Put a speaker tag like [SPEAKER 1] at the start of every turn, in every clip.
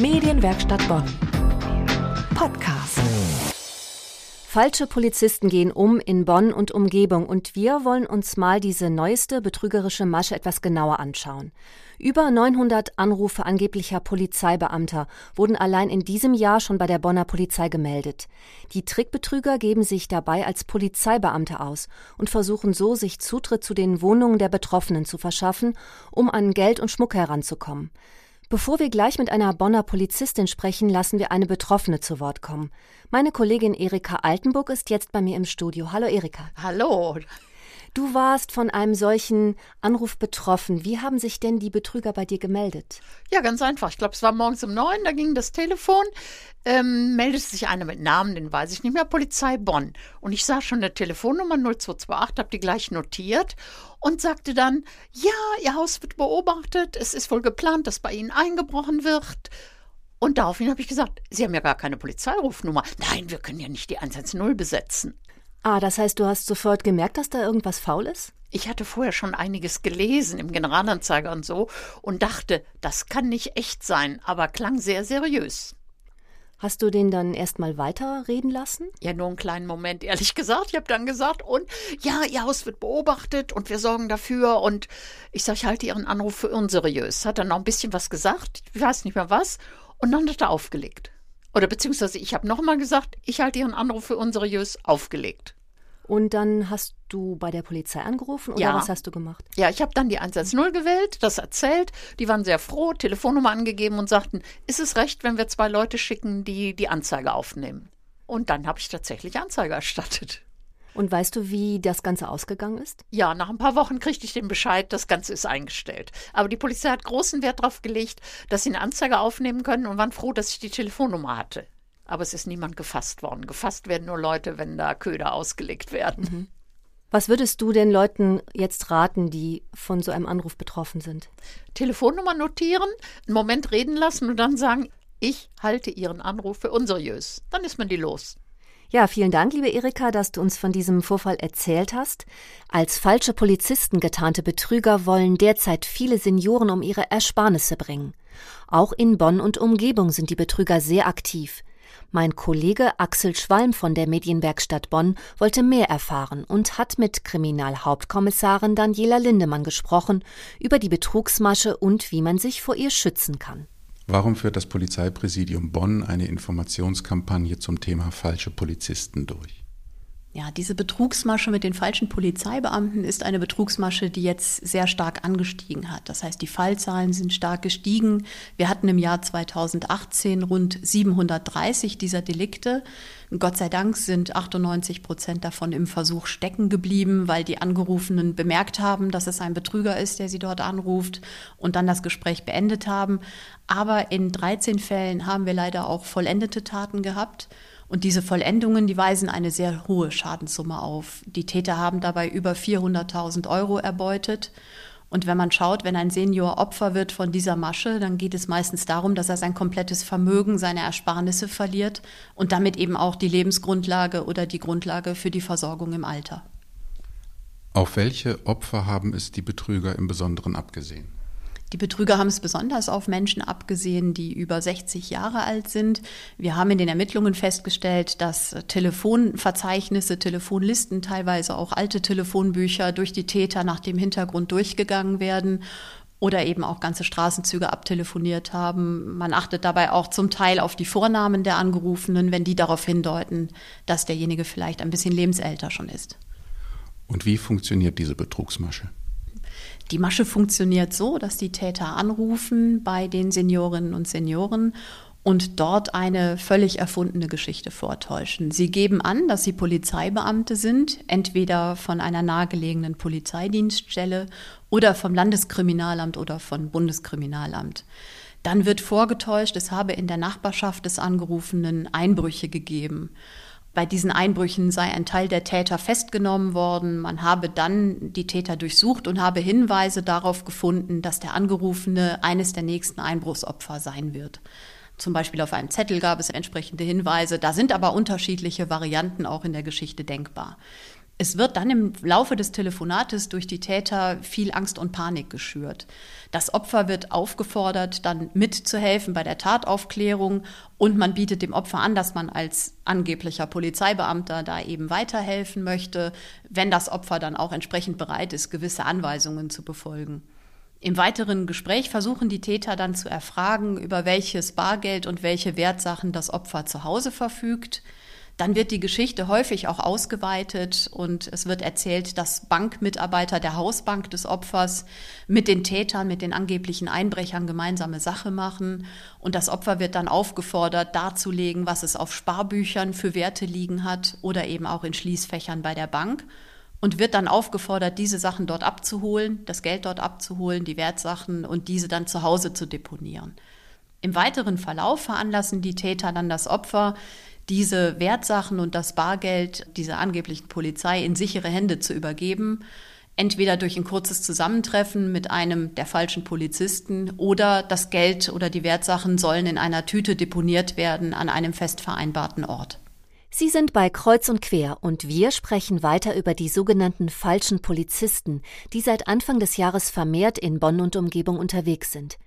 [SPEAKER 1] Medienwerkstatt Bonn. Podcast. Falsche Polizisten gehen um in Bonn und Umgebung und wir wollen uns mal diese neueste betrügerische Masche etwas genauer anschauen. Über 900 Anrufe angeblicher Polizeibeamter wurden allein in diesem Jahr schon bei der Bonner Polizei gemeldet. Die Trickbetrüger geben sich dabei als Polizeibeamte aus und versuchen so, sich Zutritt zu den Wohnungen der Betroffenen zu verschaffen, um an Geld und Schmuck heranzukommen. Bevor wir gleich mit einer Bonner Polizistin sprechen, lassen wir eine Betroffene zu Wort kommen. Meine Kollegin Erika Altenburg ist jetzt bei mir im Studio. Hallo Erika.
[SPEAKER 2] Hallo.
[SPEAKER 1] Du warst von einem solchen Anruf betroffen. Wie haben sich denn die Betrüger bei dir gemeldet?
[SPEAKER 2] Ja, ganz einfach. Ich glaube, es war morgens um neun, da ging das Telefon. Ähm, meldete sich einer mit Namen, den weiß ich nicht mehr, Polizei Bonn. Und ich sah schon eine Telefonnummer 0228, habe die gleich notiert und sagte dann, ja, Ihr Haus wird beobachtet, es ist wohl geplant, dass bei Ihnen eingebrochen wird. Und daraufhin habe ich gesagt, Sie haben ja gar keine Polizeirufnummer. Nein, wir können ja nicht die 110 besetzen.
[SPEAKER 1] Ah, das heißt, du hast sofort gemerkt, dass da irgendwas faul ist?
[SPEAKER 2] Ich hatte vorher schon einiges gelesen im Generalanzeiger und so und dachte, das kann nicht echt sein, aber klang sehr seriös.
[SPEAKER 1] Hast du den dann erstmal weiterreden lassen?
[SPEAKER 2] Ja, nur einen kleinen Moment, ehrlich gesagt. Ich habe dann gesagt, und ja, Ihr Haus wird beobachtet und wir sorgen dafür. Und ich sage, ich halte Ihren Anruf für unseriös. Hat dann noch ein bisschen was gesagt, ich weiß nicht mehr was, und dann hat er aufgelegt. Oder beziehungsweise ich habe nochmal gesagt, ich halte Ihren Anruf für unseriös aufgelegt.
[SPEAKER 1] Und dann hast du bei der Polizei angerufen oder
[SPEAKER 2] Ja.
[SPEAKER 1] was hast du gemacht?
[SPEAKER 2] Ja, ich habe dann die 110 gewählt, das erzählt. Die waren sehr froh, Telefonnummer angegeben und sagten, ist es recht, wenn wir zwei Leute schicken, die die Anzeige aufnehmen? Und dann habe ich tatsächlich Anzeige erstattet.
[SPEAKER 1] Und weißt du, wie das Ganze ausgegangen ist?
[SPEAKER 2] Ja, nach ein paar Wochen kriegte ich den Bescheid, das Ganze ist eingestellt. Aber die Polizei hat großen Wert darauf gelegt, dass sie eine Anzeige aufnehmen können und waren froh, dass ich die Telefonnummer hatte. Aber es ist niemand gefasst worden. Gefasst werden nur Leute, wenn da Köder ausgelegt werden.
[SPEAKER 1] Was würdest du den Leuten jetzt raten, die von so einem Anruf betroffen sind?
[SPEAKER 2] Telefonnummer notieren, einen Moment reden lassen und dann sagen, ich halte Ihren Anruf für unseriös. Dann ist man die los.
[SPEAKER 1] Ja, vielen Dank, liebe Erika, dass du uns von diesem Vorfall erzählt hast. Als falsche Polizisten getarnte Betrüger wollen derzeit viele Senioren um ihre Ersparnisse bringen. Auch in Bonn und Umgebung sind die Betrüger sehr aktiv. Mein Kollege Axel Schwalm von der Medienwerkstatt Bonn wollte mehr erfahren und hat mit Kriminalhauptkommissarin Daniela Lindemann gesprochen über die Betrugsmasche und wie man sich vor ihr schützen kann.
[SPEAKER 3] Warum führt das Polizeipräsidium Bonn eine Informationskampagne zum Thema falsche Polizisten durch?
[SPEAKER 4] Ja, diese Betrugsmasche mit den falschen Polizeibeamten ist eine Betrugsmasche, die jetzt sehr stark angestiegen hat. Das heißt, die Fallzahlen sind stark gestiegen. Wir hatten im Jahr 2018 rund 730 dieser Delikte. Gott sei Dank sind 98 Prozent davon im Versuch stecken geblieben, weil die Angerufenen bemerkt haben, dass es ein Betrüger ist, der sie dort anruft und dann das Gespräch beendet haben. Aber in 13 Fällen haben wir leider auch vollendete Taten gehabt. Und diese Vollendungen, die weisen eine sehr hohe Schadenssumme auf. Die Täter haben dabei über 400.000 Euro erbeutet. Und wenn man schaut, wenn ein Senior Opfer wird von dieser Masche, dann geht es meistens darum, dass er sein komplettes Vermögen, seine Ersparnisse verliert und damit eben auch die Lebensgrundlage oder die Grundlage für die Versorgung im Alter.
[SPEAKER 3] Auf welche Opfer haben es die Betrüger im Besonderen abgesehen?
[SPEAKER 4] Die Betrüger haben es besonders auf Menschen abgesehen, die über 60 Jahre alt sind. Wir haben in den Ermittlungen festgestellt, dass Telefonverzeichnisse, Telefonlisten, teilweise auch alte Telefonbücher durch die Täter nach dem Hintergrund durchgegangen werden oder eben auch ganze Straßenzüge abtelefoniert haben. Man achtet dabei auch zum Teil auf die Vornamen der Angerufenen, wenn die darauf hindeuten, dass derjenige vielleicht ein bisschen lebensälter schon ist.
[SPEAKER 3] Und wie funktioniert diese Betrugsmasche?
[SPEAKER 4] Die Masche funktioniert so, dass die Täter anrufen bei den Seniorinnen und Senioren und dort eine völlig erfundene Geschichte vortäuschen. Sie geben an, dass sie Polizeibeamte sind, entweder von einer nahegelegenen Polizeidienststelle oder vom Landeskriminalamt oder vom Bundeskriminalamt. Dann wird vorgetäuscht, es habe in der Nachbarschaft des Angerufenen Einbrüche gegeben. Bei diesen Einbrüchen sei ein Teil der Täter festgenommen worden. Man habe dann die Täter durchsucht und habe Hinweise darauf gefunden, dass der Angerufene eines der nächsten Einbruchsopfer sein wird. Zum Beispiel auf einem Zettel gab es entsprechende Hinweise. Da sind aber unterschiedliche Varianten auch in der Geschichte denkbar. Es wird dann im Laufe des Telefonates durch die Täter viel Angst und Panik geschürt. Das Opfer wird aufgefordert, dann mitzuhelfen bei der Tataufklärung und man bietet dem Opfer an, dass man als angeblicher Polizeibeamter da eben weiterhelfen möchte, wenn das Opfer dann auch entsprechend bereit ist, gewisse Anweisungen zu befolgen. Im weiteren Gespräch versuchen die Täter dann zu erfragen, über welches Bargeld und welche Wertsachen das Opfer zu Hause verfügt. Dann wird die Geschichte häufig auch ausgeweitet und es wird erzählt, dass Bankmitarbeiter der Hausbank des Opfers mit den Tätern, mit den angeblichen Einbrechern gemeinsame Sache machen. Und das Opfer wird dann aufgefordert, darzulegen, was es auf Sparbüchern für Werte liegen hat oder eben auch in Schließfächern bei der Bank. Und wird dann aufgefordert, diese Sachen dort abzuholen, das Geld dort abzuholen, die Wertsachen und diese dann zu Hause zu deponieren. Im weiteren Verlauf veranlassen die Täter dann das Opfer, diese Wertsachen und das Bargeld dieser angeblichen Polizei in sichere Hände zu übergeben, entweder durch ein kurzes Zusammentreffen mit einem der falschen Polizisten oder das Geld oder die Wertsachen sollen in einer Tüte deponiert werden an einem fest vereinbarten Ort.
[SPEAKER 1] Sie sind bei Kreuz und Quer und wir sprechen weiter über die sogenannten falschen Polizisten, die seit Anfang des Jahres vermehrt in Bonn und Umgebung unterwegs sind.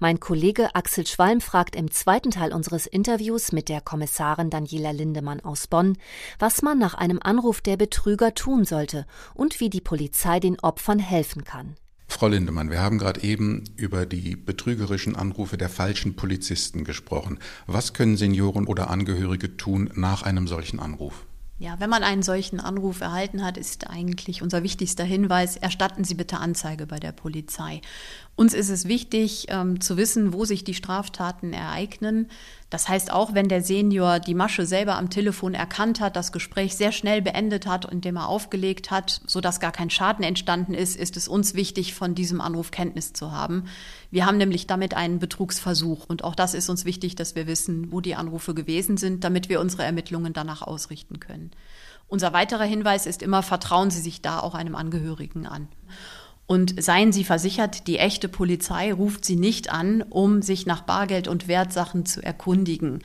[SPEAKER 1] Mein Kollege Axel Schwalm fragt im zweiten Teil unseres Interviews mit der Kommissarin Daniela Lindemann aus Bonn, was man nach einem Anruf der Betrüger tun sollte und wie die Polizei den Opfern helfen kann.
[SPEAKER 3] Frau Lindemann, wir haben gerade eben über die betrügerischen Anrufe der falschen Polizisten gesprochen. Was können Senioren oder Angehörige tun nach einem solchen Anruf?
[SPEAKER 4] Ja, wenn man einen solchen Anruf erhalten hat, ist eigentlich unser wichtigster Hinweis, erstatten Sie bitte Anzeige bei der Polizei. Uns ist es wichtig ähm, zu wissen, wo sich die Straftaten ereignen. Das heißt, auch wenn der Senior die Masche selber am Telefon erkannt hat, das Gespräch sehr schnell beendet hat, indem er aufgelegt hat, sodass gar kein Schaden entstanden ist, ist es uns wichtig, von diesem Anruf Kenntnis zu haben. Wir haben nämlich damit einen Betrugsversuch und auch das ist uns wichtig, dass wir wissen, wo die Anrufe gewesen sind, damit wir unsere Ermittlungen danach ausrichten können. Unser weiterer Hinweis ist immer, vertrauen Sie sich da auch einem Angehörigen an. Und seien Sie versichert, die echte Polizei ruft Sie nicht an, um sich nach Bargeld und Wertsachen zu erkundigen.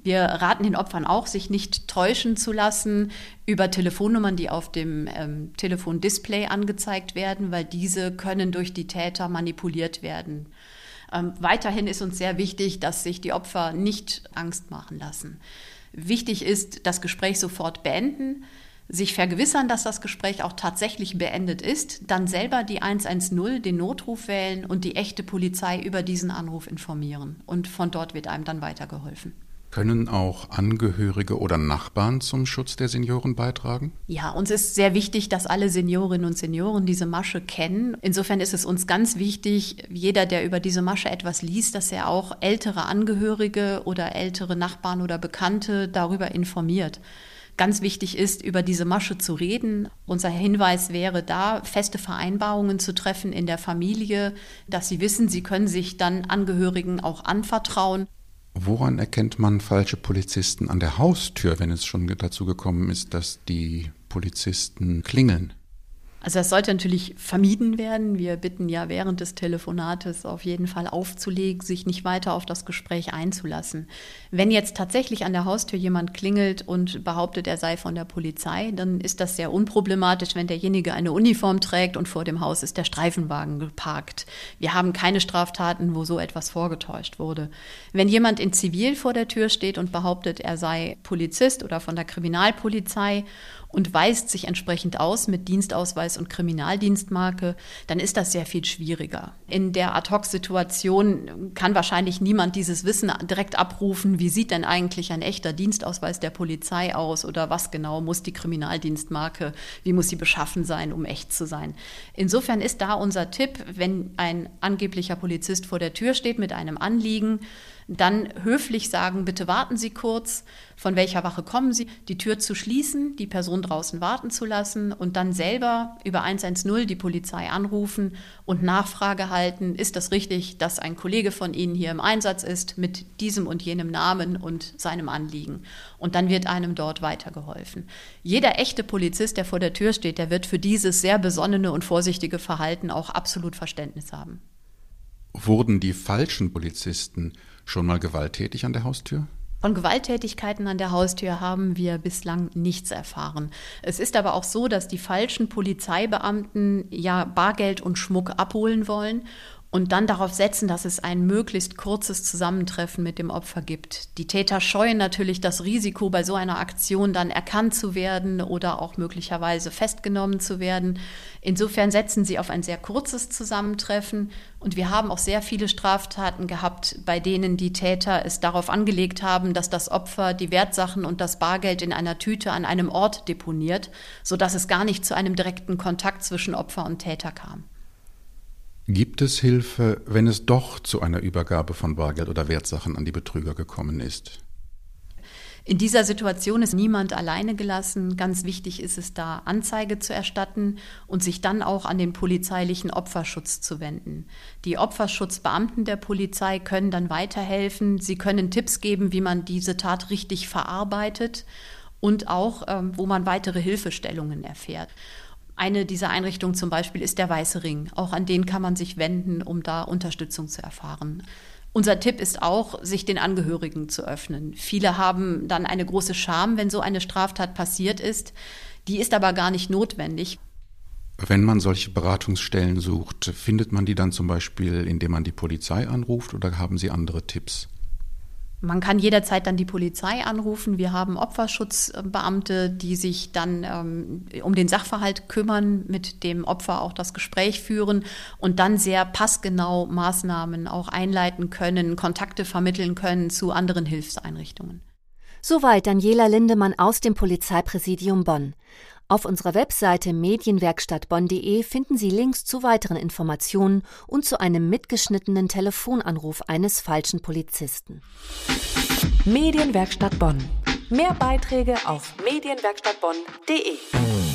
[SPEAKER 4] Wir raten den Opfern auch, sich nicht täuschen zu lassen über Telefonnummern, die auf dem ähm, Telefondisplay angezeigt werden, weil diese können durch die Täter manipuliert werden. Ähm, weiterhin ist uns sehr wichtig, dass sich die Opfer nicht Angst machen lassen. Wichtig ist, das Gespräch sofort beenden, sich vergewissern, dass das Gespräch auch tatsächlich beendet ist, dann selber die 110, den Notruf wählen und die echte Polizei über diesen Anruf informieren. Und von dort wird einem dann weitergeholfen.
[SPEAKER 3] Können auch Angehörige oder Nachbarn zum Schutz der Senioren beitragen?
[SPEAKER 4] Ja, uns ist sehr wichtig, dass alle Seniorinnen und Senioren diese Masche kennen. Insofern ist es uns ganz wichtig, jeder, der über diese Masche etwas liest, dass er auch ältere Angehörige oder ältere Nachbarn oder Bekannte darüber informiert ganz wichtig ist, über diese Masche zu reden. Unser Hinweis wäre da, feste Vereinbarungen zu treffen in der Familie, dass sie wissen, sie können sich dann Angehörigen auch anvertrauen.
[SPEAKER 3] Woran erkennt man falsche Polizisten an der Haustür, wenn es schon dazu gekommen ist, dass die Polizisten klingeln?
[SPEAKER 4] Also das sollte natürlich vermieden werden. Wir bitten ja während des Telefonates auf jeden Fall aufzulegen, sich nicht weiter auf das Gespräch einzulassen. Wenn jetzt tatsächlich an der Haustür jemand klingelt und behauptet, er sei von der Polizei, dann ist das sehr unproblematisch, wenn derjenige eine Uniform trägt und vor dem Haus ist der Streifenwagen geparkt. Wir haben keine Straftaten, wo so etwas vorgetäuscht wurde. Wenn jemand in Zivil vor der Tür steht und behauptet, er sei Polizist oder von der Kriminalpolizei und weist sich entsprechend aus mit Dienstausweis und Kriminaldienstmarke, dann ist das sehr viel schwieriger. In der Ad-hoc-Situation kann wahrscheinlich niemand dieses Wissen direkt abrufen, wie sieht denn eigentlich ein echter Dienstausweis der Polizei aus oder was genau muss die Kriminaldienstmarke, wie muss sie beschaffen sein, um echt zu sein. Insofern ist da unser Tipp, wenn ein angeblicher Polizist vor der Tür steht mit einem Anliegen, dann höflich sagen, bitte warten Sie kurz, von welcher Wache kommen Sie, die Tür zu schließen, die Person draußen warten zu lassen und dann selber über 110 die Polizei anrufen und Nachfrage halten, ist das richtig, dass ein Kollege von Ihnen hier im Einsatz ist mit diesem und jenem Namen und seinem Anliegen. Und dann wird einem dort weitergeholfen. Jeder echte Polizist, der vor der Tür steht, der wird für dieses sehr besonnene und vorsichtige Verhalten auch absolut Verständnis haben.
[SPEAKER 3] Wurden die falschen Polizisten schon mal gewalttätig an der Haustür?
[SPEAKER 4] Von Gewalttätigkeiten an der Haustür haben wir bislang nichts erfahren. Es ist aber auch so, dass die falschen Polizeibeamten ja Bargeld und Schmuck abholen wollen und dann darauf setzen, dass es ein möglichst kurzes Zusammentreffen mit dem Opfer gibt. Die Täter scheuen natürlich das Risiko, bei so einer Aktion dann erkannt zu werden oder auch möglicherweise festgenommen zu werden. Insofern setzen sie auf ein sehr kurzes Zusammentreffen und wir haben auch sehr viele Straftaten gehabt, bei denen die Täter es darauf angelegt haben, dass das Opfer die Wertsachen und das Bargeld in einer Tüte an einem Ort deponiert, sodass es gar nicht zu einem direkten Kontakt zwischen Opfer und Täter kam.
[SPEAKER 3] Gibt es Hilfe, wenn es doch zu einer Übergabe von Bargeld oder Wertsachen an die Betrüger gekommen ist?
[SPEAKER 4] In dieser Situation ist niemand alleine gelassen. Ganz wichtig ist es da, Anzeige zu erstatten und sich dann auch an den polizeilichen Opferschutz zu wenden. Die Opferschutzbeamten der Polizei können dann weiterhelfen. Sie können Tipps geben, wie man diese Tat richtig verarbeitet und auch, ähm, wo man weitere Hilfestellungen erfährt. Eine dieser Einrichtungen zum Beispiel ist der Weiße Ring. Auch an den kann man sich wenden, um da Unterstützung zu erfahren. Unser Tipp ist auch, sich den Angehörigen zu öffnen. Viele haben dann eine große Scham, wenn so eine Straftat passiert ist. Die ist aber gar nicht notwendig.
[SPEAKER 3] Wenn man solche Beratungsstellen sucht, findet man die dann zum Beispiel, indem man die Polizei anruft oder haben Sie andere Tipps?
[SPEAKER 4] Man kann jederzeit dann die Polizei anrufen. Wir haben Opferschutzbeamte, die sich dann ähm, um den Sachverhalt kümmern, mit dem Opfer auch das Gespräch führen und dann sehr passgenau Maßnahmen auch einleiten können, Kontakte vermitteln können zu anderen Hilfseinrichtungen.
[SPEAKER 1] Soweit Daniela Lindemann aus dem Polizeipräsidium Bonn. Auf unserer Webseite medienwerkstattbonn.de finden Sie Links zu weiteren Informationen und zu einem mitgeschnittenen Telefonanruf eines falschen Polizisten.
[SPEAKER 5] Medienwerkstatt Bonn. Mehr Beiträge auf medienwerkstattbonn.de.